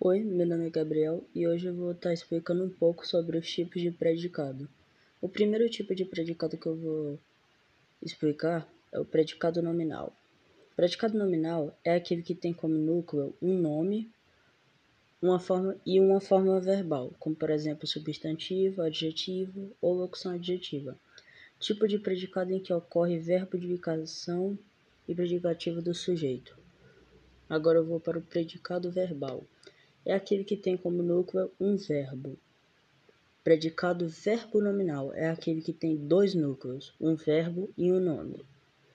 Oi, meu nome é Gabriel e hoje eu vou estar explicando um pouco sobre os tipos de predicado. O primeiro tipo de predicado que eu vou explicar é o predicado nominal. O predicado nominal é aquele que tem como núcleo um nome uma forma, e uma forma verbal, como por exemplo substantivo, adjetivo ou locução adjetiva. Tipo de predicado em que ocorre verbo de indicação e predicativo do sujeito. Agora eu vou para o predicado verbal é aquele que tem como núcleo um verbo. Predicado verbo nominal é aquele que tem dois núcleos, um verbo e um nome.